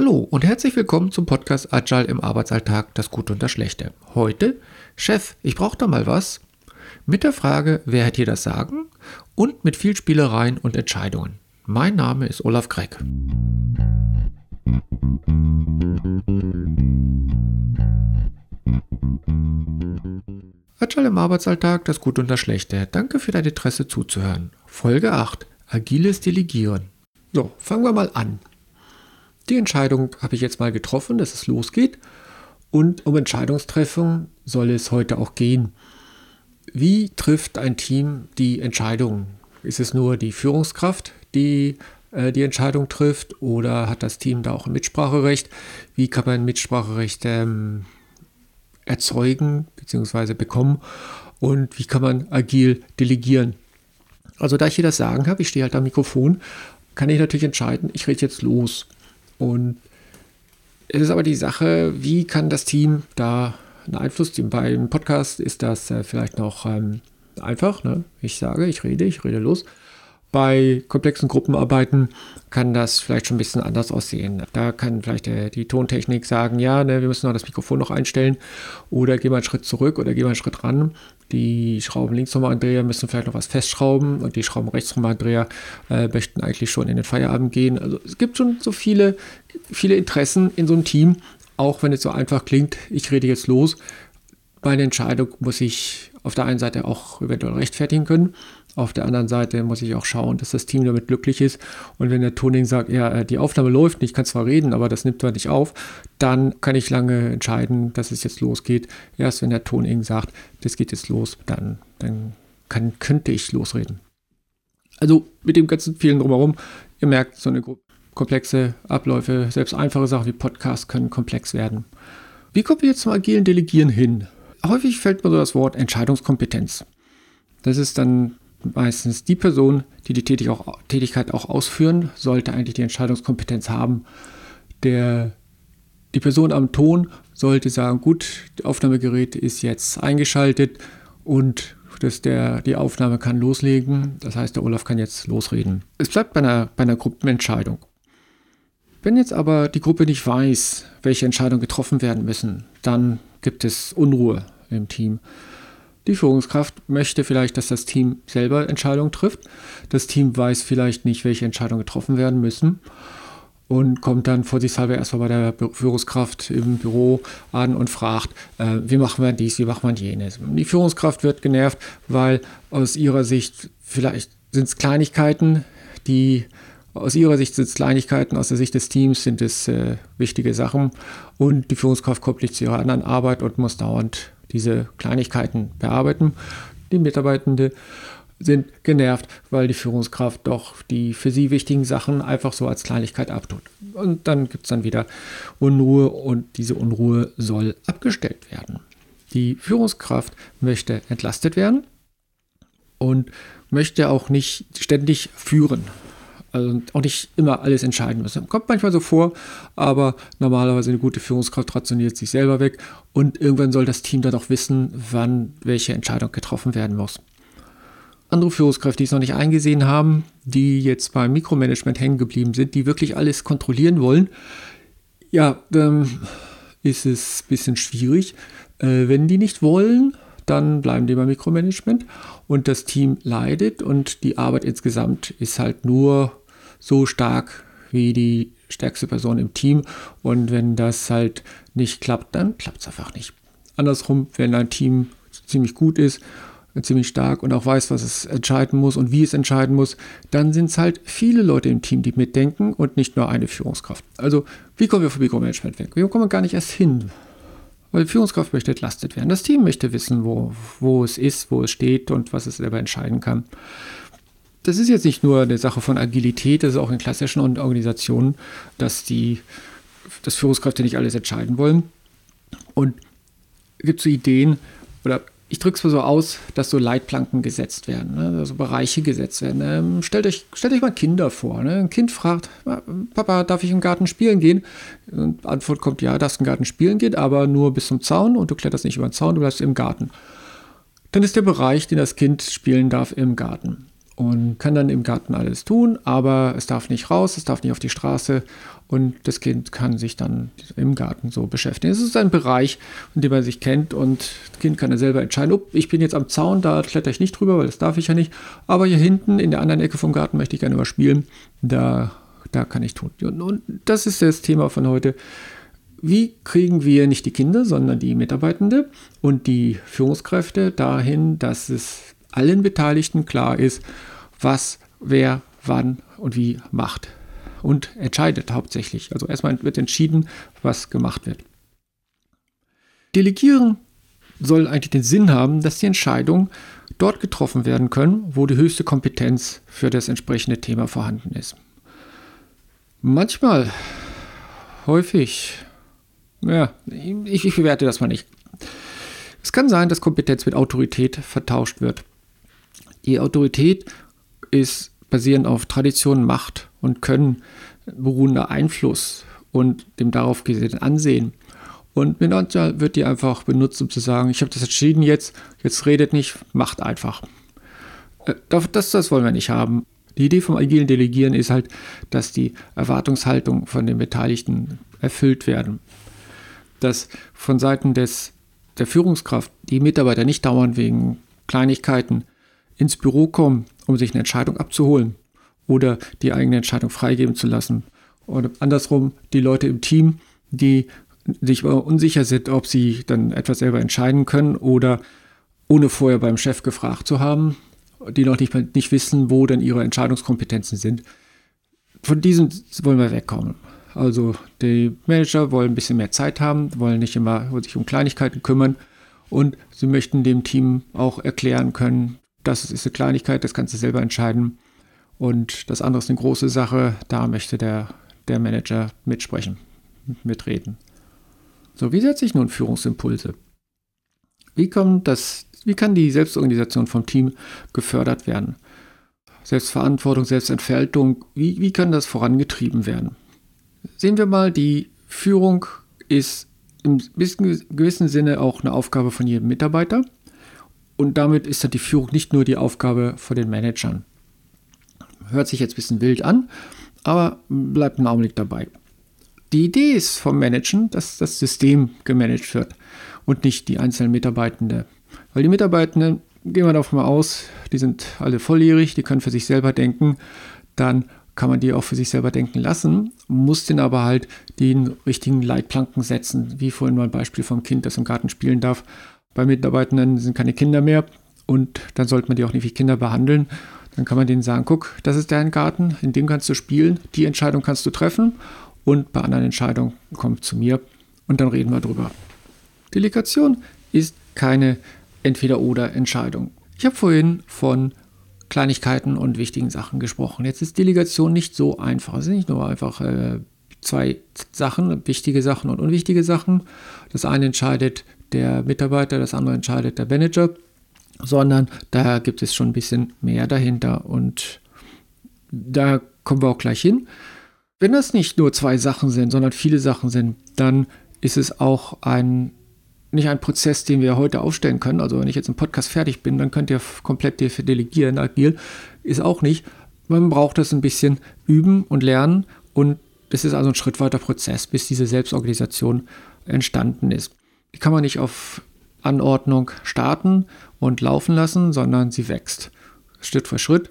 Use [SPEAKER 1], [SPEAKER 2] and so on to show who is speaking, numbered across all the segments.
[SPEAKER 1] Hallo und herzlich willkommen zum Podcast Agile im Arbeitsalltag, das Gute und das Schlechte. Heute, Chef, ich brauche da mal was. Mit der Frage, wer hat hier das Sagen? Und mit viel Spielereien und Entscheidungen. Mein Name ist Olaf Gregg. Agile im Arbeitsalltag, das Gute und das Schlechte. Danke für dein Interesse zuzuhören. Folge 8. Agiles Delegieren. So, fangen wir mal an. Die Entscheidung habe ich jetzt mal getroffen, dass es losgeht. Und um Entscheidungstreffung soll es heute auch gehen. Wie trifft ein Team die Entscheidung? Ist es nur die Führungskraft, die äh, die Entscheidung trifft oder hat das Team da auch ein Mitspracherecht? Wie kann man Mitspracherecht ähm, erzeugen bzw. bekommen und wie kann man agil delegieren? Also da ich hier das Sagen habe, ich stehe halt am Mikrofon, kann ich natürlich entscheiden, ich rede jetzt los. Und es ist aber die Sache, wie kann das Team da einen Einfluss nehmen? Beim Podcast ist das äh, vielleicht noch ähm, einfach. Ne? Ich sage, ich rede, ich rede los. Bei komplexen Gruppenarbeiten kann das vielleicht schon ein bisschen anders aussehen. Da kann vielleicht der, die Tontechnik sagen, ja, ne, wir müssen noch das Mikrofon noch einstellen oder gehen wir einen Schritt zurück oder gehen wir einen Schritt ran. Die Schrauben links andreher müssen vielleicht noch was festschrauben und die Schrauben rechts andreher äh, möchten eigentlich schon in den Feierabend gehen. Also es gibt schon so viele, viele Interessen in so einem Team, auch wenn es so einfach klingt, ich rede jetzt los. Meine Entscheidung muss ich auf der einen Seite auch eventuell rechtfertigen können auf der anderen Seite muss ich auch schauen, dass das Team damit glücklich ist. Und wenn der Toning sagt, ja, äh, die Aufnahme läuft ich kann zwar reden, aber das nimmt zwar nicht auf, dann kann ich lange entscheiden, dass es jetzt losgeht. Erst wenn der Toning sagt, das geht jetzt los, dann, dann kann, könnte ich losreden. Also mit dem ganzen vielen drumherum, ihr merkt, so eine komplexe Abläufe, selbst einfache Sachen wie Podcasts können komplex werden. Wie kommen wir jetzt zum agilen Delegieren hin? Häufig fällt mir so das Wort Entscheidungskompetenz. Das ist dann meistens die Person, die die Tätigkeit auch ausführen, sollte eigentlich die Entscheidungskompetenz haben. Der, die Person am Ton sollte sagen, gut, das Aufnahmegerät ist jetzt eingeschaltet und dass der, die Aufnahme kann loslegen. Das heißt, der Olaf kann jetzt losreden. Es bleibt bei einer, bei einer Gruppenentscheidung. Wenn jetzt aber die Gruppe nicht weiß, welche Entscheidungen getroffen werden müssen, dann gibt es Unruhe im Team. Die Führungskraft möchte vielleicht, dass das Team selber Entscheidungen trifft. Das Team weiß vielleicht nicht, welche Entscheidungen getroffen werden müssen und kommt dann vorsichtshalber erstmal bei der Führungskraft im Büro an und fragt, äh, wie machen wir dies, wie machen wir jenes. Die Führungskraft wird genervt, weil aus ihrer Sicht vielleicht sind es Kleinigkeiten, die aus ihrer Sicht sind es Kleinigkeiten, aus der Sicht des Teams sind es äh, wichtige Sachen und die Führungskraft kommt nicht zu ihrer anderen Arbeit und muss dauernd diese Kleinigkeiten bearbeiten. Die Mitarbeitenden sind genervt, weil die Führungskraft doch die für sie wichtigen Sachen einfach so als Kleinigkeit abtut. Und dann gibt es dann wieder Unruhe und diese Unruhe soll abgestellt werden. Die Führungskraft möchte entlastet werden und möchte auch nicht ständig führen also auch nicht immer alles entscheiden müssen. Kommt manchmal so vor, aber normalerweise eine gute Führungskraft rationiert sich selber weg und irgendwann soll das Team dann auch wissen, wann welche Entscheidung getroffen werden muss. Andere Führungskräfte, die es noch nicht eingesehen haben, die jetzt beim Mikromanagement hängen geblieben sind, die wirklich alles kontrollieren wollen, ja, dann ist es ein bisschen schwierig. Äh, wenn die nicht wollen, dann bleiben die beim Mikromanagement und das Team leidet und die Arbeit insgesamt ist halt nur so stark wie die stärkste Person im Team und wenn das halt nicht klappt, dann klappt es einfach nicht. Andersrum, wenn ein Team ziemlich gut ist, ziemlich stark und auch weiß, was es entscheiden muss und wie es entscheiden muss, dann sind es halt viele Leute im Team, die mitdenken und nicht nur eine Führungskraft. Also, wie kommen wir vom Mikromanagement weg? Wir kommen gar nicht erst hin. Weil die Führungskraft möchte entlastet werden. Das Team möchte wissen, wo, wo es ist, wo es steht und was es selber entscheiden kann. Das ist jetzt nicht nur eine Sache von Agilität, das ist auch in klassischen Organisationen, dass die dass Führungskräfte nicht alles entscheiden wollen. Und es gibt so Ideen oder ich drücke es mal so aus, dass so Leitplanken gesetzt werden, ne? also Bereiche gesetzt werden. Ähm, stellt, euch, stellt euch mal Kinder vor. Ne? Ein Kind fragt, Papa, darf ich im Garten spielen gehen? Und Antwort kommt, ja, darfst im Garten spielen gehen, aber nur bis zum Zaun und du kletterst nicht über den Zaun, du bleibst im Garten. Dann ist der Bereich, den das Kind spielen darf, im Garten. Und kann dann im Garten alles tun, aber es darf nicht raus, es darf nicht auf die Straße und das Kind kann sich dann im Garten so beschäftigen. Es ist ein Bereich, in dem man sich kennt und das Kind kann dann selber entscheiden, oh, ich bin jetzt am Zaun, da kletter ich nicht drüber, weil das darf ich ja nicht, aber hier hinten in der anderen Ecke vom Garten möchte ich gerne mal spielen, da, da kann ich tun. Und, und das ist das Thema von heute. Wie kriegen wir nicht die Kinder, sondern die Mitarbeitende und die Führungskräfte dahin, dass es allen Beteiligten klar ist, was wer wann und wie macht und entscheidet hauptsächlich. Also erstmal wird entschieden, was gemacht wird. Delegieren soll eigentlich den Sinn haben, dass die Entscheidungen dort getroffen werden können, wo die höchste Kompetenz für das entsprechende Thema vorhanden ist. Manchmal, häufig, ja, ich, ich bewerte das mal nicht. Es kann sein, dass Kompetenz mit Autorität vertauscht wird. Die Autorität ist basierend auf Tradition, Macht und Können beruhender Einfluss und dem darauf gesehenen Ansehen. Und manchmal wird die einfach benutzt, um zu sagen, ich habe das entschieden jetzt, jetzt redet nicht, macht einfach. Äh, das, das wollen wir nicht haben. Die Idee vom agilen Delegieren ist halt, dass die Erwartungshaltung von den Beteiligten erfüllt werden. Dass von Seiten des, der Führungskraft die Mitarbeiter nicht dauernd wegen Kleinigkeiten ins Büro kommen, um sich eine Entscheidung abzuholen oder die eigene Entscheidung freigeben zu lassen. Oder andersrum die Leute im Team, die sich unsicher sind, ob sie dann etwas selber entscheiden können oder ohne vorher beim Chef gefragt zu haben, die noch nicht, nicht wissen, wo denn ihre Entscheidungskompetenzen sind. Von diesem wollen wir wegkommen. Also die Manager wollen ein bisschen mehr Zeit haben, wollen nicht immer sich um Kleinigkeiten kümmern und sie möchten dem Team auch erklären können, das ist eine Kleinigkeit, das kannst du selber entscheiden. Und das andere ist eine große Sache, da möchte der, der Manager mitsprechen, mitreden. So, wie setze ich nun Führungsimpulse? Wie, kommt das, wie kann die Selbstorganisation vom Team gefördert werden? Selbstverantwortung, Selbstentfaltung, wie, wie kann das vorangetrieben werden? Sehen wir mal, die Führung ist im gewissen Sinne auch eine Aufgabe von jedem Mitarbeiter. Und damit ist dann die Führung nicht nur die Aufgabe von den Managern. Hört sich jetzt ein bisschen wild an, aber bleibt einen Augenblick dabei. Die Idee ist vom Managen, dass das System gemanagt wird und nicht die einzelnen Mitarbeitenden. Weil die Mitarbeitenden, gehen wir davon mal aus, die sind alle volljährig, die können für sich selber denken, dann kann man die auch für sich selber denken lassen, muss den aber halt den richtigen Leitplanken setzen, wie vorhin mal ein Beispiel vom Kind, das im Garten spielen darf bei Mitarbeitenden sind keine Kinder mehr und dann sollte man die auch nicht wie Kinder behandeln. Dann kann man denen sagen, guck, das ist dein Garten, in dem kannst du spielen, die Entscheidung kannst du treffen und bei anderen Entscheidungen kommt zu mir und dann reden wir drüber. Delegation ist keine Entweder-oder-Entscheidung. Ich habe vorhin von Kleinigkeiten und wichtigen Sachen gesprochen. Jetzt ist Delegation nicht so einfach. Es sind nicht nur einfach äh, zwei Sachen, wichtige Sachen und unwichtige Sachen. Das eine entscheidet der Mitarbeiter, das andere entscheidet der Manager, sondern da gibt es schon ein bisschen mehr dahinter und da kommen wir auch gleich hin. Wenn das nicht nur zwei Sachen sind, sondern viele Sachen sind, dann ist es auch ein nicht ein Prozess, den wir heute aufstellen können. Also wenn ich jetzt im Podcast fertig bin, dann könnt ihr komplett delegieren, agil. Ist auch nicht. Man braucht das ein bisschen üben und lernen und das ist also ein schrittweiter Prozess, bis diese Selbstorganisation entstanden ist. Die kann man nicht auf Anordnung starten und laufen lassen, sondern sie wächst Schritt für Schritt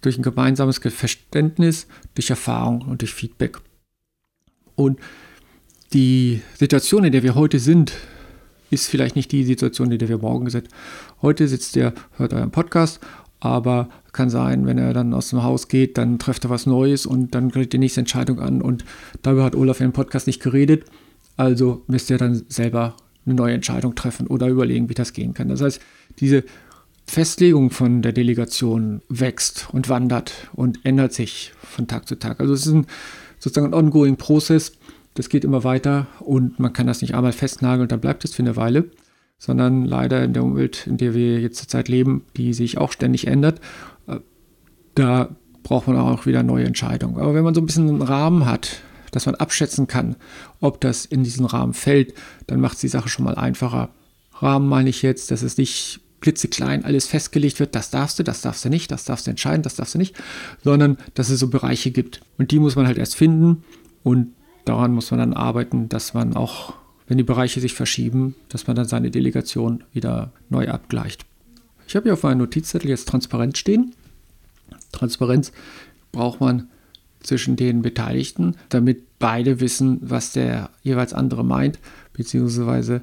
[SPEAKER 1] durch ein gemeinsames Verständnis, durch Erfahrung und durch Feedback. Und die Situation, in der wir heute sind, ist vielleicht nicht die Situation, in der wir morgen sind. Heute sitzt ihr, hört euren Podcast, aber kann sein, wenn er dann aus dem Haus geht, dann trifft er was Neues und dann kriegt die nächste Entscheidung an und darüber hat Olaf im Podcast nicht geredet. Also müsst ihr dann selber eine neue Entscheidung treffen oder überlegen, wie das gehen kann. Das heißt, diese Festlegung von der Delegation wächst und wandert und ändert sich von Tag zu Tag. Also es ist ein, sozusagen ein ongoing Prozess. Das geht immer weiter und man kann das nicht einmal festnageln und dann bleibt es für eine Weile, sondern leider in der Umwelt, in der wir jetzt zurzeit leben, die sich auch ständig ändert, äh, da braucht man auch wieder neue Entscheidungen. Aber wenn man so ein bisschen einen Rahmen hat, dass man abschätzen kann, ob das in diesen Rahmen fällt, dann macht es die Sache schon mal einfacher. Rahmen meine ich jetzt, dass es nicht klitzeklein alles festgelegt wird, das darfst du, das darfst du nicht, das darfst du entscheiden, das darfst du nicht, sondern dass es so Bereiche gibt. Und die muss man halt erst finden und daran muss man dann arbeiten, dass man auch, wenn die Bereiche sich verschieben, dass man dann seine Delegation wieder neu abgleicht. Ich habe hier auf meinem Notizzettel jetzt Transparenz stehen. Transparenz braucht man zwischen den Beteiligten, damit beide wissen, was der jeweils andere meint, beziehungsweise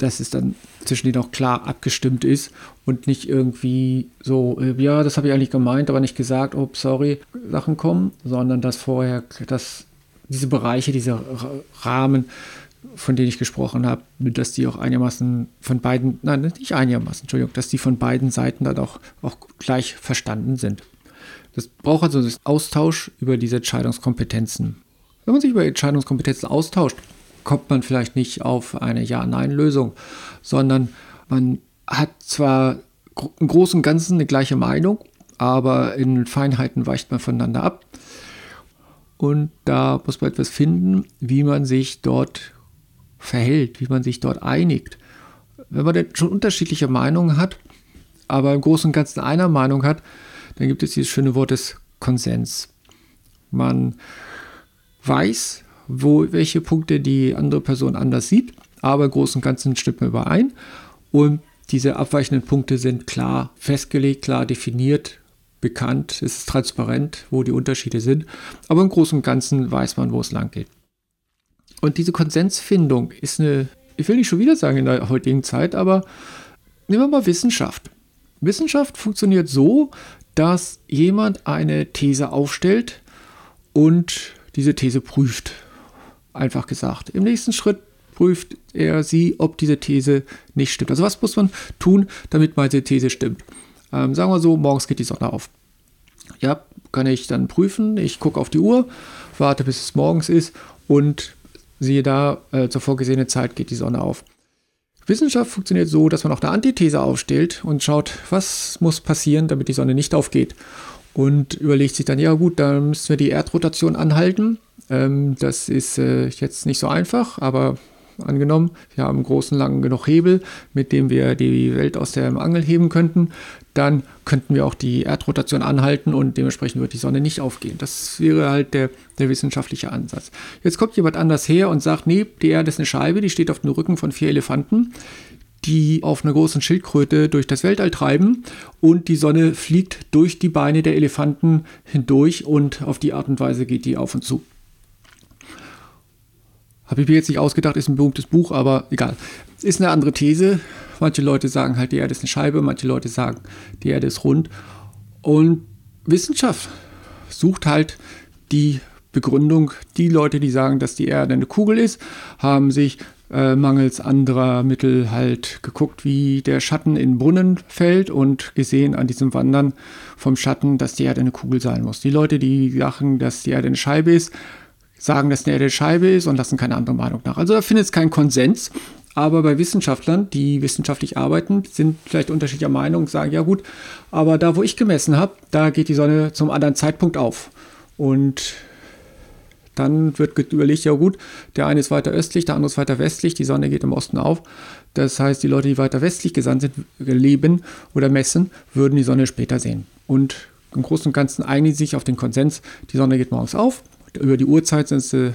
[SPEAKER 1] dass es dann zwischen denen auch klar abgestimmt ist und nicht irgendwie so, äh, ja, das habe ich eigentlich gemeint, aber nicht gesagt, oh, sorry, Sachen kommen, sondern dass vorher, dass diese Bereiche, diese Rahmen, von denen ich gesprochen habe, dass die auch einigermaßen von beiden, nein, nicht einigermaßen, Entschuldigung, dass die von beiden Seiten dann auch, auch gleich verstanden sind. Das braucht also einen Austausch über diese Entscheidungskompetenzen. Wenn man sich über Entscheidungskompetenzen austauscht, kommt man vielleicht nicht auf eine Ja-Nein-Lösung, sondern man hat zwar im Großen und Ganzen eine gleiche Meinung, aber in Feinheiten weicht man voneinander ab. Und da muss man etwas finden, wie man sich dort verhält, wie man sich dort einigt. Wenn man denn schon unterschiedliche Meinungen hat, aber im Großen und Ganzen einer Meinung hat, dann gibt es dieses schöne Wort des Konsens. Man weiß, wo, welche Punkte die andere Person anders sieht, aber im Großen und Ganzen stimmt man überein. Und diese abweichenden Punkte sind klar festgelegt, klar definiert, bekannt, es ist transparent, wo die Unterschiede sind, aber im Großen und Ganzen weiß man, wo es lang geht. Und diese Konsensfindung ist eine, ich will nicht schon wieder sagen in der heutigen Zeit, aber nehmen wir mal Wissenschaft. Wissenschaft funktioniert so, dass jemand eine These aufstellt und diese These prüft. Einfach gesagt. Im nächsten Schritt prüft er sie, ob diese These nicht stimmt. Also was muss man tun, damit meine These stimmt? Ähm, sagen wir so, morgens geht die Sonne auf. Ja, kann ich dann prüfen. Ich gucke auf die Uhr, warte bis es morgens ist und siehe da, äh, zur vorgesehenen Zeit geht die Sonne auf. Wissenschaft funktioniert so, dass man auch eine Antithese aufstellt und schaut, was muss passieren, damit die Sonne nicht aufgeht. Und überlegt sich dann, ja gut, dann müssen wir die Erdrotation anhalten. Ähm, das ist äh, jetzt nicht so einfach, aber angenommen, wir haben einen großen, langen genug Hebel, mit dem wir die Welt aus der Angel heben könnten, dann könnten wir auch die Erdrotation anhalten und dementsprechend wird die Sonne nicht aufgehen. Das wäre halt der, der wissenschaftliche Ansatz. Jetzt kommt jemand anders her und sagt, nee, die Erde ist eine Scheibe, die steht auf dem Rücken von vier Elefanten die auf einer großen Schildkröte durch das Weltall treiben und die Sonne fliegt durch die Beine der Elefanten hindurch und auf die Art und Weise geht die auf und zu. Habe ich mir jetzt nicht ausgedacht, ist ein berühmtes Buch, aber egal. Ist eine andere These. Manche Leute sagen halt, die Erde ist eine Scheibe, manche Leute sagen, die Erde ist rund. Und Wissenschaft sucht halt die Begründung. Die Leute, die sagen, dass die Erde eine Kugel ist, haben sich äh, mangels anderer Mittel halt geguckt, wie der Schatten in Brunnen fällt und gesehen an diesem Wandern vom Schatten, dass die Erde eine Kugel sein muss. Die Leute, die sagen, dass die Erde eine Scheibe ist, sagen, dass eine Erde Scheibe ist und lassen keine andere Meinung nach. Also da findet es keinen Konsens. Aber bei Wissenschaftlern, die wissenschaftlich arbeiten, sind vielleicht unterschiedlicher Meinung, sagen, ja gut, aber da, wo ich gemessen habe, da geht die Sonne zum anderen Zeitpunkt auf. Und dann wird überlegt, ja gut, der eine ist weiter östlich, der andere ist weiter westlich, die Sonne geht im Osten auf. Das heißt, die Leute, die weiter westlich gesandt sind, leben oder messen, würden die Sonne später sehen. Und im Großen und Ganzen einigen sich auf den Konsens, die Sonne geht morgens auf über die Uhrzeit sind sie,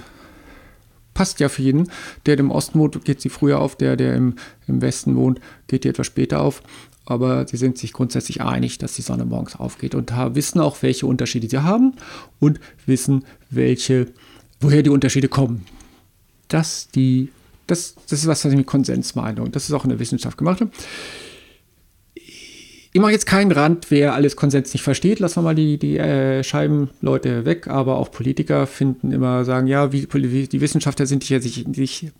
[SPEAKER 1] passt ja für jeden. Der, im Osten wohnt, geht sie früher auf, der, der im, im Westen wohnt, geht die etwas später auf. Aber sie sind sich grundsätzlich einig, dass die Sonne morgens aufgeht und wissen auch, welche Unterschiede sie haben und wissen, welche, woher die Unterschiede kommen. Das, die, das, das ist was, was ich mit Konsens meine und das ist auch in der Wissenschaft gemacht. Habe. Ich mache jetzt keinen Rand, wer alles Konsens nicht versteht. Lassen wir mal die, die äh, Scheibenleute weg. Aber auch Politiker finden immer, sagen, ja, wie, die Wissenschaftler sind sich, sich,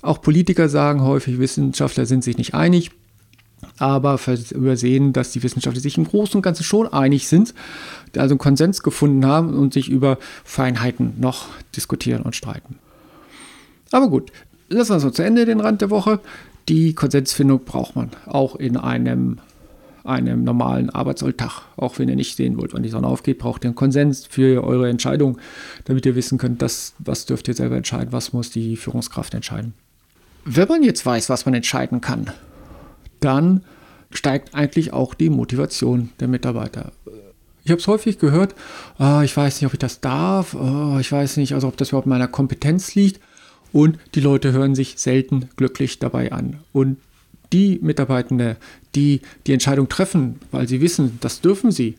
[SPEAKER 1] auch Politiker sagen häufig, Wissenschaftler sind sich nicht einig. Aber übersehen, dass die Wissenschaftler sich im Großen und Ganzen schon einig sind, also einen Konsens gefunden haben und sich über Feinheiten noch diskutieren und streiten. Aber gut, lassen wir so zu Ende, den Rand der Woche. Die Konsensfindung braucht man auch in einem einem normalen Arbeitsalltag. Auch wenn ihr nicht sehen wollt, wann die Sonne aufgeht, braucht ihr einen Konsens für eure Entscheidung, damit ihr wissen könnt, dass, was dürft ihr selber entscheiden, was muss die Führungskraft entscheiden. Wenn man jetzt weiß, was man entscheiden kann, dann steigt eigentlich auch die Motivation der Mitarbeiter. Ich habe es häufig gehört, oh, ich weiß nicht, ob ich das darf, oh, ich weiß nicht, also ob das überhaupt meiner Kompetenz liegt. Und die Leute hören sich selten glücklich dabei an. Und die Mitarbeitende, die die Entscheidung treffen, weil sie wissen, das dürfen sie,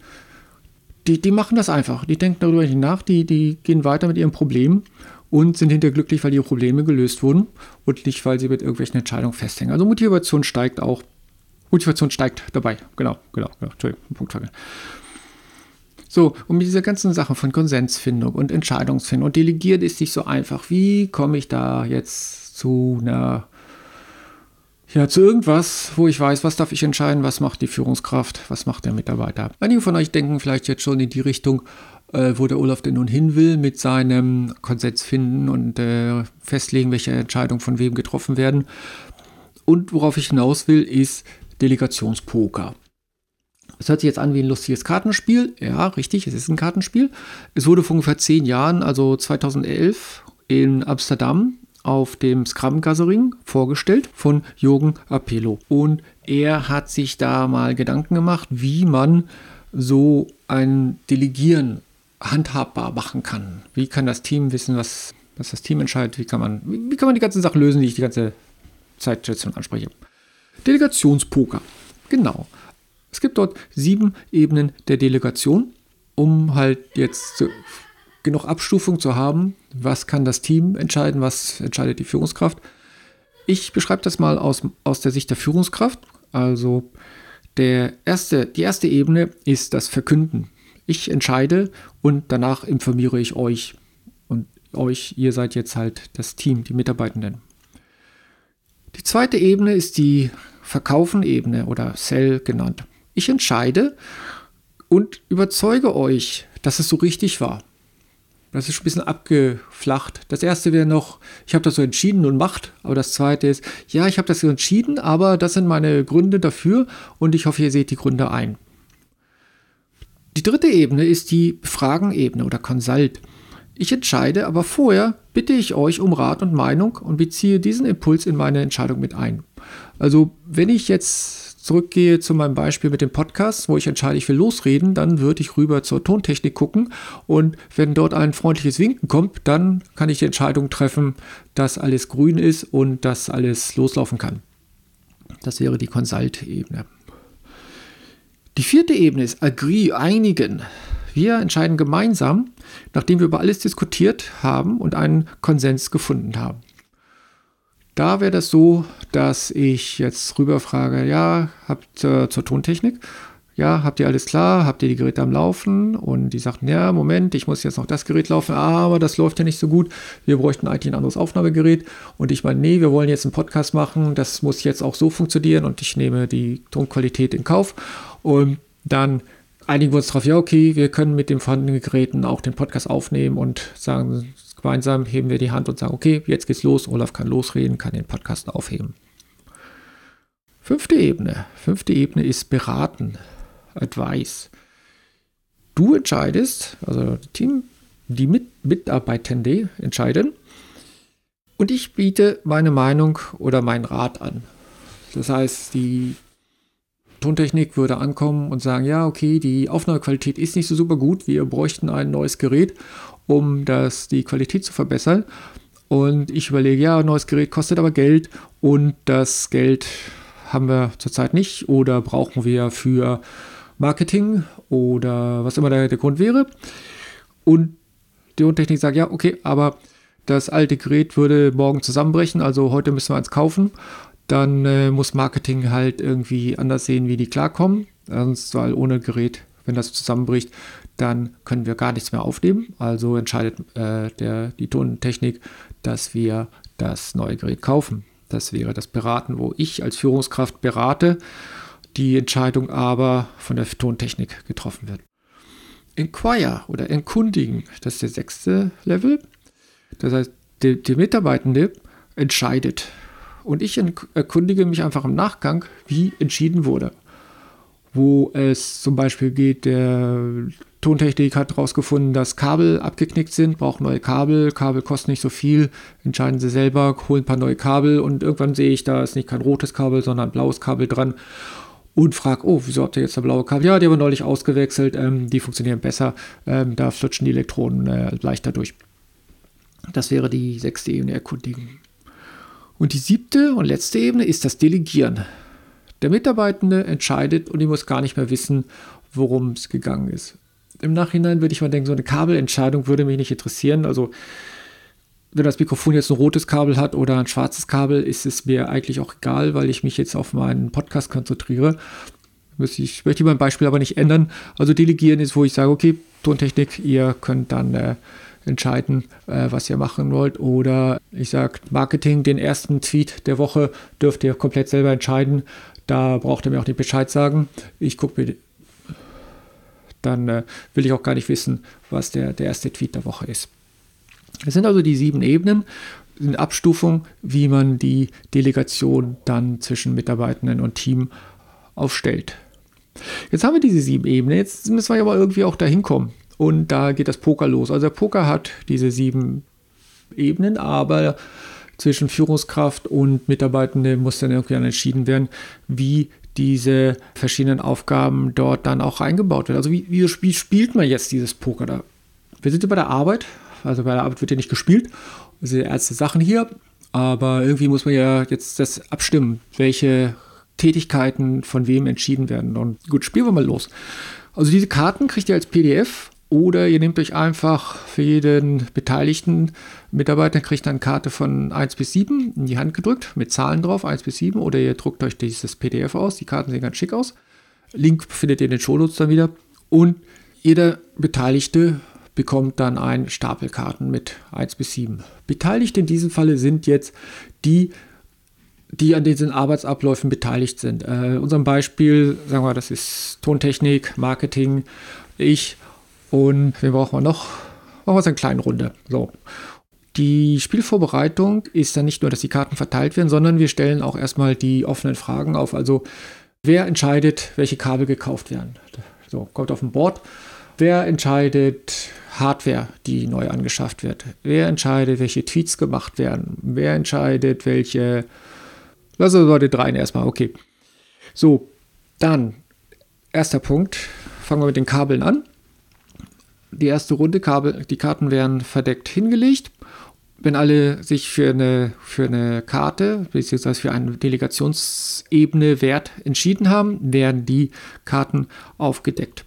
[SPEAKER 1] die, die machen das einfach. Die denken darüber nicht nach, die, die gehen weiter mit ihren Problemen und sind hinterher glücklich, weil ihre Probleme gelöst wurden und nicht, weil sie mit irgendwelchen Entscheidungen festhängen. Also Motivation steigt auch. Motivation steigt dabei. Genau, genau, genau. Entschuldigung, Punkt vergessen. So, und mit dieser ganzen Sache von Konsensfindung und Entscheidungsfindung und Delegieren ist nicht so einfach. Wie komme ich da jetzt zu einer, ja, zu irgendwas, wo ich weiß, was darf ich entscheiden, was macht die Führungskraft, was macht der Mitarbeiter. Einige von euch denken vielleicht jetzt schon in die Richtung, äh, wo der Olaf denn nun hin will mit seinem Konsens finden und äh, festlegen, welche Entscheidungen von wem getroffen werden. Und worauf ich hinaus will, ist Delegationspoker. Es hört sich jetzt an wie ein lustiges Kartenspiel. Ja, richtig, es ist ein Kartenspiel. Es wurde vor ungefähr zehn Jahren, also 2011, in Amsterdam auf dem Scrum Gathering vorgestellt von Jürgen Apello. Und er hat sich da mal Gedanken gemacht, wie man so ein Delegieren handhabbar machen kann. Wie kann das Team wissen, was, was das Team entscheidet? Wie kann, man, wie, kann man die ganzen Sachen lösen, die ich die ganze Zeit schon anspreche? Delegationspoker. Genau. Es gibt dort sieben Ebenen der Delegation, um halt jetzt so genug Abstufung zu haben, was kann das Team entscheiden, was entscheidet die Führungskraft. Ich beschreibe das mal aus, aus der Sicht der Führungskraft. Also der erste, die erste Ebene ist das Verkünden. Ich entscheide und danach informiere ich euch. Und euch, ihr seid jetzt halt das Team, die Mitarbeitenden. Die zweite Ebene ist die Verkaufen-Ebene oder Sell genannt. Ich entscheide und überzeuge euch, dass es so richtig war. Das ist schon ein bisschen abgeflacht. Das erste wäre noch, ich habe das so entschieden und macht. Aber das zweite ist, ja, ich habe das so entschieden, aber das sind meine Gründe dafür und ich hoffe, ihr seht die Gründe ein. Die dritte Ebene ist die Fragenebene oder Consult. Ich entscheide, aber vorher bitte ich euch um Rat und Meinung und beziehe diesen Impuls in meine Entscheidung mit ein. Also, wenn ich jetzt zurückgehe zu meinem Beispiel mit dem Podcast, wo ich entscheide, ich will losreden, dann würde ich rüber zur Tontechnik gucken und wenn dort ein freundliches Winken kommt, dann kann ich die Entscheidung treffen, dass alles grün ist und dass alles loslaufen kann. Das wäre die Consult-Ebene. Die vierte Ebene ist Agree, einigen. Wir entscheiden gemeinsam, nachdem wir über alles diskutiert haben und einen Konsens gefunden haben. Da wäre das so, dass ich jetzt rüberfrage, ja, habt äh, zur Tontechnik, ja, habt ihr alles klar, habt ihr die Geräte am Laufen? Und die sagten, ja, Moment, ich muss jetzt noch das Gerät laufen, aber das läuft ja nicht so gut. Wir bräuchten eigentlich ein anderes Aufnahmegerät. Und ich meine, nee, wir wollen jetzt einen Podcast machen, das muss jetzt auch so funktionieren und ich nehme die Tonqualität in Kauf. Und dann einigen wir uns darauf, ja, okay, wir können mit den vorhandenen Geräten auch den Podcast aufnehmen und sagen, Gemeinsam heben wir die Hand und sagen, okay, jetzt geht's los. Olaf kann losreden, kann den Podcast aufheben. Fünfte Ebene. Fünfte Ebene ist beraten. Advice. Du entscheidest, also Team, die Mit Mitarbeitende entscheiden. Und ich biete meine Meinung oder meinen Rat an. Das heißt, die Tontechnik würde ankommen und sagen, ja, okay, die Aufnahmequalität ist nicht so super gut, wir bräuchten ein neues Gerät um das, die Qualität zu verbessern. Und ich überlege, ja, ein neues Gerät kostet aber Geld und das Geld haben wir zurzeit nicht oder brauchen wir für Marketing oder was immer der, der Grund wäre. Und die Tontechnik sagt, ja, okay, aber das alte Gerät würde morgen zusammenbrechen, also heute müssen wir eins kaufen. Dann äh, muss Marketing halt irgendwie anders sehen, wie die klarkommen. Sonst, weil ohne Gerät, wenn das zusammenbricht, dann können wir gar nichts mehr aufnehmen. Also entscheidet äh, der, die Tontechnik, dass wir das neue Gerät kaufen. Das wäre das Beraten, wo ich als Führungskraft berate, die Entscheidung aber von der Tontechnik getroffen wird. Inquire oder Enkundigen, das ist der sechste Level. Das heißt, der, der Mitarbeitende entscheidet. Und ich erkundige mich einfach im Nachgang, wie entschieden wurde. Wo es zum Beispiel geht, der Tontechnik hat herausgefunden, dass Kabel abgeknickt sind, braucht neue Kabel. Kabel kosten nicht so viel. Entscheiden Sie selber, holen ein paar neue Kabel und irgendwann sehe ich, da ist nicht kein rotes Kabel, sondern ein blaues Kabel dran. und frage, oh, wieso habt ihr jetzt eine blaue Kabel? Ja, die haben wir neulich ausgewechselt, ähm, die funktionieren besser, ähm, da flutschen die Elektronen äh, leichter durch. Das wäre die sechste Ebene erkundigen. Und die siebte und letzte Ebene ist das Delegieren. Der Mitarbeitende entscheidet und ich muss gar nicht mehr wissen, worum es gegangen ist. Im Nachhinein würde ich mal denken, so eine Kabelentscheidung würde mich nicht interessieren. Also wenn das Mikrofon jetzt ein rotes Kabel hat oder ein schwarzes Kabel, ist es mir eigentlich auch egal, weil ich mich jetzt auf meinen Podcast konzentriere. Ich möchte mein Beispiel aber nicht ändern. Also delegieren ist, wo ich sage, okay, Tontechnik, ihr könnt dann äh, entscheiden, äh, was ihr machen wollt. Oder ich sage, Marketing, den ersten Tweet der Woche dürft ihr komplett selber entscheiden. Da braucht ihr mir auch nicht Bescheid sagen. Ich gucke mir, dann äh, will ich auch gar nicht wissen, was der, der erste Tweet der Woche ist. Das sind also die sieben Ebenen in Abstufung, wie man die Delegation dann zwischen Mitarbeitenden und Team aufstellt. Jetzt haben wir diese sieben Ebenen, jetzt müssen wir aber irgendwie auch dahin kommen. Und da geht das Poker los. Also der Poker hat diese sieben Ebenen, aber zwischen Führungskraft und Mitarbeitende muss dann irgendwie entschieden werden, wie diese verschiedenen Aufgaben dort dann auch reingebaut werden. Also wie, wie, spielt man jetzt dieses Poker da? Wir sind bei der Arbeit, also bei der Arbeit wird ja nicht gespielt. Das sind erste Sachen hier. Aber irgendwie muss man ja jetzt das abstimmen, welche Tätigkeiten von wem entschieden werden. Und gut, spielen wir mal los. Also diese Karten kriegt ihr als PDF oder ihr nehmt euch einfach für jeden beteiligten Mitarbeiter, kriegt eine Karte von 1 bis 7 in die Hand gedrückt mit Zahlen drauf, 1 bis 7. Oder ihr druckt euch dieses PDF aus. Die Karten sehen ganz schick aus. Link findet ihr in den Shownotes dann wieder. Und jeder Beteiligte bekommt dann ein Stapelkarten mit 1 bis 7. Beteiligt in diesem Falle sind jetzt die, die an diesen Arbeitsabläufen beteiligt sind. Äh, unserem Beispiel, sagen wir, das ist Tontechnik, Marketing, ich und wen brauchen wir noch? Machen wir uns eine kleine Runde. So. Die Spielvorbereitung ist dann nicht nur, dass die Karten verteilt werden, sondern wir stellen auch erstmal die offenen Fragen auf. Also, wer entscheidet, welche Kabel gekauft werden? So, kommt auf ein Board. Wer entscheidet, Hardware, die neu angeschafft wird? Wer entscheidet, welche Tweets gemacht werden? Wer entscheidet, welche. Lass uns mal dreien erstmal, okay. So, dann, erster Punkt. Fangen wir mit den Kabeln an. Die erste Runde, die Karten werden verdeckt hingelegt. Wenn alle sich für eine, für eine Karte bzw. für eine Delegationsebene Wert entschieden haben, werden die Karten aufgedeckt.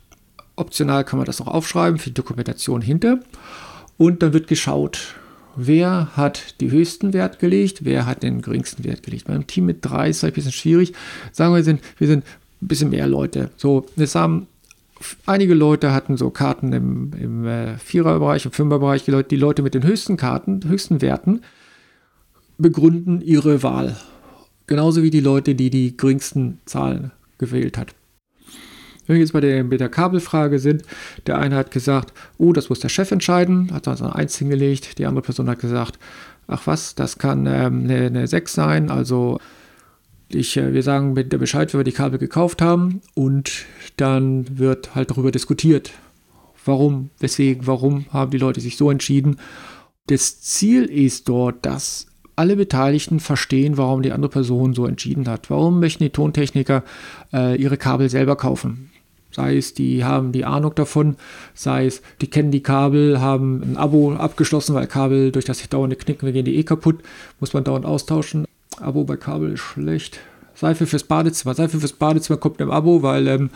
[SPEAKER 1] Optional kann man das auch aufschreiben für die Dokumentation hinter. Und dann wird geschaut, wer hat die höchsten Wert gelegt, wer hat den geringsten Wert gelegt. Beim Team mit drei ist es ein bisschen schwierig. Sagen wir, wir sind, wir sind ein bisschen mehr Leute. So, es haben einige Leute hatten so Karten im, im äh, Viererbereich, im Fünferbereich. Die Leute, die Leute mit den höchsten Karten, höchsten Werten begründen ihre Wahl. Genauso wie die Leute, die die geringsten Zahlen gewählt hat. Wenn wir jetzt bei der, bei der Kabelfrage sind, der eine hat gesagt, oh, das muss der Chef entscheiden, hat also ein 1 hingelegt, die andere Person hat gesagt, ach was, das kann ähm, eine, eine 6 sein, also ich, äh, wir sagen mit der Bescheid, wenn wir die Kabel gekauft haben und dann wird halt darüber diskutiert. Warum, weswegen, warum haben die Leute sich so entschieden? Das Ziel ist dort, dass alle Beteiligten verstehen, warum die andere Person so entschieden hat. Warum möchten die Tontechniker äh, ihre Kabel selber kaufen? Sei es, die haben die Ahnung davon, sei es, die kennen die Kabel, haben ein Abo abgeschlossen, weil Kabel durch das dauernde Knicken gehen die eh kaputt, muss man dauernd austauschen. Abo bei Kabel ist schlecht. Seife fürs Badezimmer. Seife fürs Badezimmer kommt im Abo, weil ähm,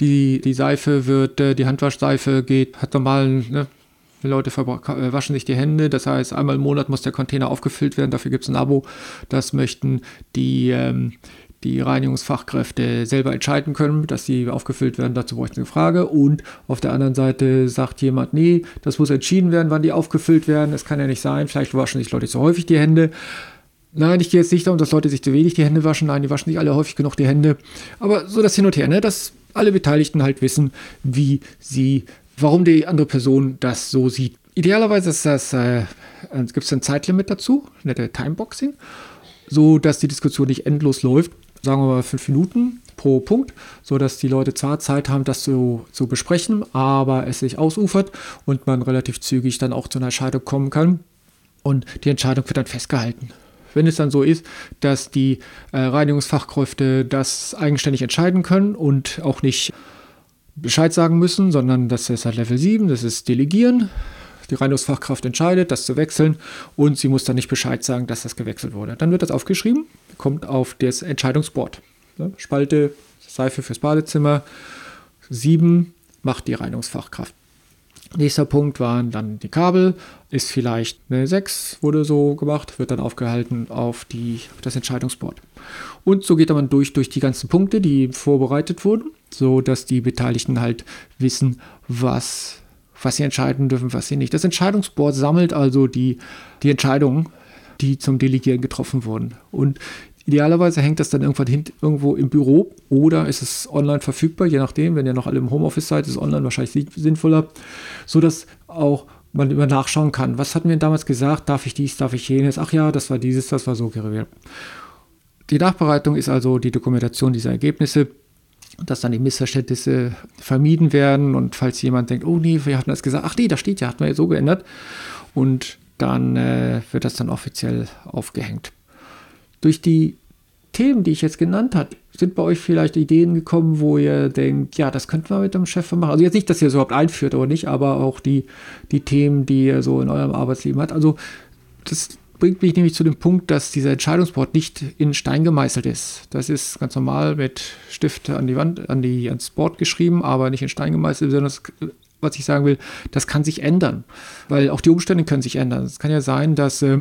[SPEAKER 1] die, die Seife wird, äh, die Handwaschseife geht, hat normalen, ne, die Leute äh, waschen sich die Hände, das heißt, einmal im Monat muss der Container aufgefüllt werden, dafür gibt es ein Abo. Das möchten die, ähm, die Reinigungsfachkräfte selber entscheiden können, dass sie aufgefüllt werden. Dazu bräuchte eine Frage. Und auf der anderen Seite sagt jemand, nee, das muss entschieden werden, wann die aufgefüllt werden. Das kann ja nicht sein. Vielleicht waschen sich Leute zu häufig die Hände. Nein, ich gehe jetzt nicht darum, dass Leute sich zu wenig die Hände waschen. Nein, die waschen nicht alle häufig genug die Hände. Aber so das Hin und Her, ne? dass alle Beteiligten halt wissen, wie sie, warum die andere Person das so sieht. Idealerweise ist das, äh, gibt es ein Zeitlimit dazu, nette Timeboxing, so dass die Diskussion nicht endlos läuft sagen wir mal, fünf Minuten pro Punkt, sodass die Leute zwar Zeit haben, das zu, zu besprechen, aber es sich ausufert und man relativ zügig dann auch zu einer Entscheidung kommen kann. Und die Entscheidung wird dann festgehalten. Wenn es dann so ist, dass die äh, Reinigungsfachkräfte das eigenständig entscheiden können und auch nicht Bescheid sagen müssen, sondern das ist halt Level 7, das ist Delegieren. Die Reinigungsfachkraft entscheidet, das zu wechseln und sie muss dann nicht Bescheid sagen, dass das gewechselt wurde. Dann wird das aufgeschrieben, kommt auf das Entscheidungsboard. Spalte Seife fürs Badezimmer, 7 macht die Reinigungsfachkraft. Nächster Punkt waren dann die Kabel. Ist vielleicht eine 6, wurde so gemacht, wird dann aufgehalten auf, die, das Entscheidungsboard. Und so geht man durch, durch die ganzen Punkte, die vorbereitet wurden, so dass die Beteiligten halt wissen, was, was sie entscheiden dürfen, was sie nicht. Das Entscheidungsboard sammelt also die, die Entscheidungen, die zum Delegieren getroffen wurden. Und Idealerweise hängt das dann irgendwann hint, irgendwo im Büro oder ist es online verfügbar, je nachdem, wenn ihr noch alle im Homeoffice seid, ist online wahrscheinlich sinnvoller, sodass auch man immer nachschauen kann. Was hatten wir damals gesagt? Darf ich dies, darf ich jenes? Ach ja, das war dieses, das war so. Die Nachbereitung ist also die Dokumentation dieser Ergebnisse, dass dann die Missverständnisse vermieden werden und falls jemand denkt, oh nee, wir hatten das gesagt, ach nee, da steht ja, hat man ja so geändert und dann äh, wird das dann offiziell aufgehängt. Durch die Themen, die ich jetzt genannt habe, sind bei euch vielleicht Ideen gekommen, wo ihr denkt, ja, das könnten wir mit dem Chef machen. Also jetzt nicht, dass ihr es überhaupt einführt oder nicht, aber auch die, die Themen, die ihr so in eurem Arbeitsleben habt. Also das bringt mich nämlich zu dem Punkt, dass dieser Entscheidungsboard nicht in Stein gemeißelt ist. Das ist ganz normal mit Stift an die Wand, an die, ans Board geschrieben, aber nicht in Stein gemeißelt, sondern was ich sagen will, das kann sich ändern. Weil auch die Umstände können sich ändern. Es kann ja sein, dass, äh,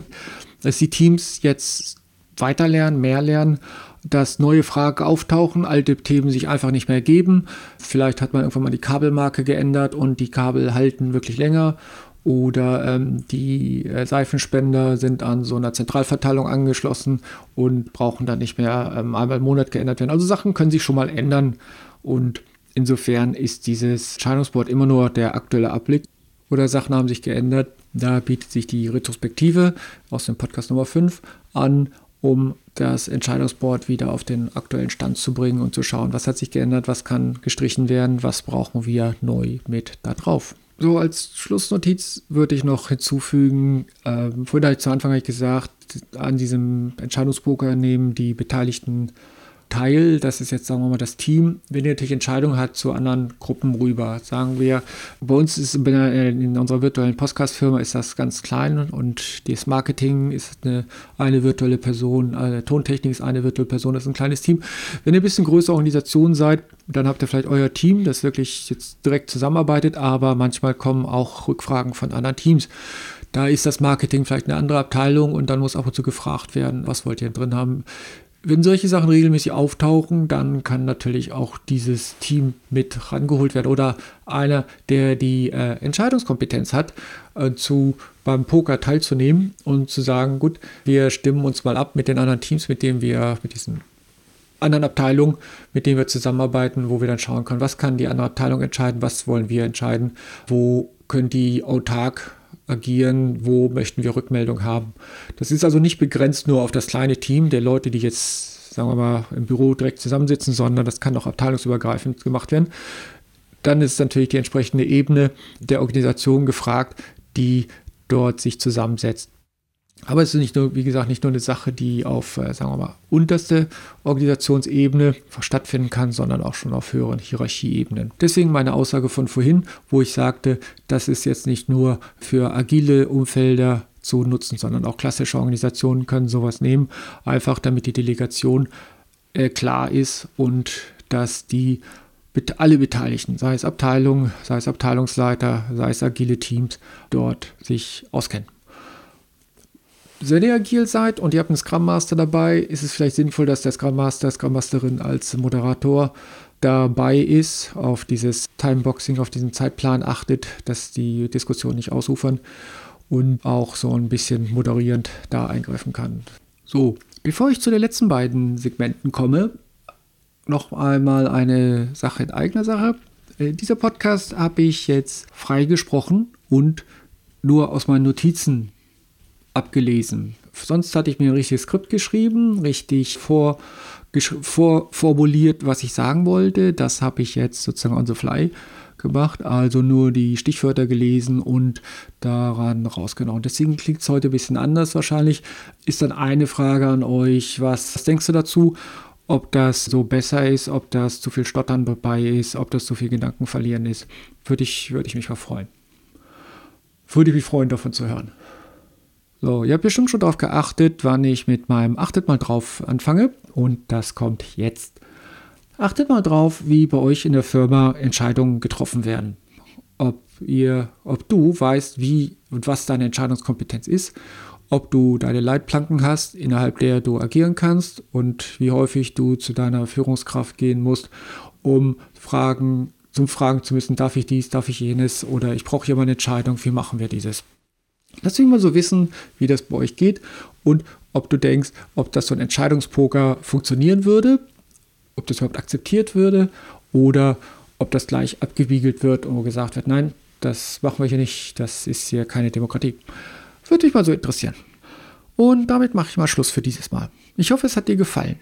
[SPEAKER 1] dass die Teams jetzt weiter lernen, mehr lernen, dass neue Fragen auftauchen, alte Themen sich einfach nicht mehr geben. Vielleicht hat man irgendwann mal die Kabelmarke geändert und die Kabel halten wirklich länger. Oder ähm, die äh, Seifenspender sind an so einer Zentralverteilung angeschlossen und brauchen dann nicht mehr ähm, einmal im Monat geändert werden. Also Sachen können sich schon mal ändern und insofern ist dieses Scheidungsboard immer nur der aktuelle Abblick. Oder Sachen haben sich geändert. Da bietet sich die Retrospektive aus dem Podcast Nummer 5 an um das Entscheidungsboard wieder auf den aktuellen Stand zu bringen und zu schauen, was hat sich geändert, was kann gestrichen werden, was brauchen wir neu mit da drauf. So als Schlussnotiz würde ich noch hinzufügen, äh, vorhin habe ich zu Anfang gesagt, an diesem Entscheidungspoker nehmen die Beteiligten Teil, das ist jetzt, sagen wir mal, das Team, wenn ihr natürlich Entscheidungen hat zu anderen Gruppen rüber. Sagen wir, bei uns ist in unserer virtuellen Podcast-Firma ist das ganz klein und das Marketing ist eine, eine virtuelle Person, eine Tontechnik ist eine virtuelle Person, das ist ein kleines Team. Wenn ihr ein bisschen größere Organisation seid, dann habt ihr vielleicht euer Team, das wirklich jetzt direkt zusammenarbeitet, aber manchmal kommen auch Rückfragen von anderen Teams. Da ist das Marketing vielleicht eine andere Abteilung und dann muss ab und zu gefragt werden, was wollt ihr drin haben wenn solche Sachen regelmäßig auftauchen, dann kann natürlich auch dieses Team mit rangeholt werden oder einer, der die äh, Entscheidungskompetenz hat, äh, zu, beim Poker teilzunehmen und zu sagen, gut, wir stimmen uns mal ab mit den anderen Teams, mit denen wir, mit diesen anderen Abteilungen, mit denen wir zusammenarbeiten, wo wir dann schauen können, was kann die andere Abteilung entscheiden, was wollen wir entscheiden, wo können die autark agieren, wo möchten wir Rückmeldung haben. Das ist also nicht begrenzt nur auf das kleine Team der Leute, die jetzt, sagen wir mal, im Büro direkt zusammensitzen, sondern das kann auch abteilungsübergreifend gemacht werden. Dann ist natürlich die entsprechende Ebene der Organisation gefragt, die dort sich zusammensetzt. Aber es ist nicht nur, wie gesagt, nicht nur eine Sache, die auf, äh, sagen wir mal, unterste Organisationsebene stattfinden kann, sondern auch schon auf höheren Hierarchieebenen. Deswegen meine Aussage von vorhin, wo ich sagte, das ist jetzt nicht nur für agile Umfelder zu nutzen, sondern auch klassische Organisationen können sowas nehmen, einfach damit die Delegation äh, klar ist und dass die alle Beteiligten, sei es Abteilungen, sei es Abteilungsleiter, sei es agile Teams, dort sich auskennen ihr agil seid und ihr habt einen Scrum Master dabei, ist es vielleicht sinnvoll, dass der Scrum Master, Scrum Masterin als Moderator dabei ist, auf dieses Timeboxing, auf diesen Zeitplan achtet, dass die Diskussion nicht ausufern und auch so ein bisschen moderierend da eingreifen kann. So, bevor ich zu den letzten beiden Segmenten komme, noch einmal eine Sache in eigener Sache. Äh, dieser Podcast habe ich jetzt freigesprochen und nur aus meinen Notizen abgelesen. Sonst hatte ich mir ein richtiges Skript geschrieben, richtig vor, vorformuliert, was ich sagen wollte. Das habe ich jetzt sozusagen on the fly gemacht, also nur die Stichwörter gelesen und daran rausgenommen. Deswegen klingt es heute ein bisschen anders wahrscheinlich. Ist dann eine Frage an euch, was, was denkst du dazu? Ob das so besser ist, ob das zu viel Stottern dabei ist, ob das zu viel Gedanken verlieren ist, würde ich, würde ich mich mal freuen. Würde ich mich freuen, davon zu hören. So, ihr habt bestimmt schon darauf geachtet, wann ich mit meinem Achtet mal drauf anfange. Und das kommt jetzt. Achtet mal drauf, wie bei euch in der Firma Entscheidungen getroffen werden. Ob ihr, ob du weißt, wie und was deine Entscheidungskompetenz ist, ob du deine Leitplanken hast, innerhalb der du agieren kannst und wie häufig du zu deiner Führungskraft gehen musst, um Fragen, zum Fragen zu müssen, darf ich dies, darf ich jenes oder ich brauche hier mal eine Entscheidung, wie machen wir dieses. Lass mich mal so wissen, wie das bei euch geht und ob du denkst, ob das so ein Entscheidungspoker funktionieren würde, ob das überhaupt akzeptiert würde oder ob das gleich abgewiegelt wird und gesagt wird, nein, das machen wir hier nicht, das ist hier keine Demokratie. Würde mich mal so interessieren. Und damit mache ich mal Schluss für dieses Mal. Ich hoffe, es hat dir gefallen.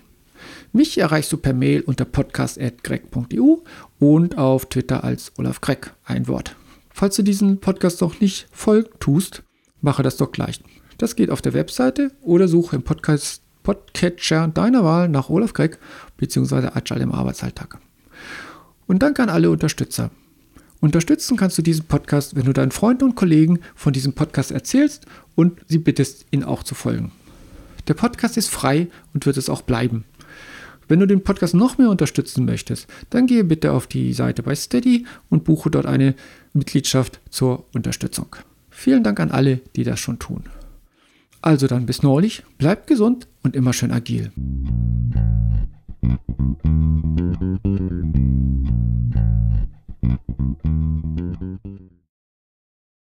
[SPEAKER 1] Mich erreichst du per Mail unter podcast.greg.eu und auf Twitter als Olaf Greg, ein Wort. Falls du diesen Podcast noch nicht folgt tust, mache das doch gleich. Das geht auf der Webseite oder suche im Podcast Podcatcher deiner Wahl nach Olaf Gregg bzw. Agile im Arbeitsalltag. Und danke an alle Unterstützer. Unterstützen kannst du diesen Podcast, wenn du deinen Freunden und Kollegen von diesem Podcast erzählst und sie bittest, ihn auch zu folgen. Der Podcast ist frei und wird es auch bleiben. Wenn du den Podcast noch mehr unterstützen möchtest, dann gehe bitte auf die Seite bei Steady und buche dort eine Mitgliedschaft zur Unterstützung. Vielen Dank an alle, die das schon tun. Also dann bis neulich, bleibt gesund und immer schön agil.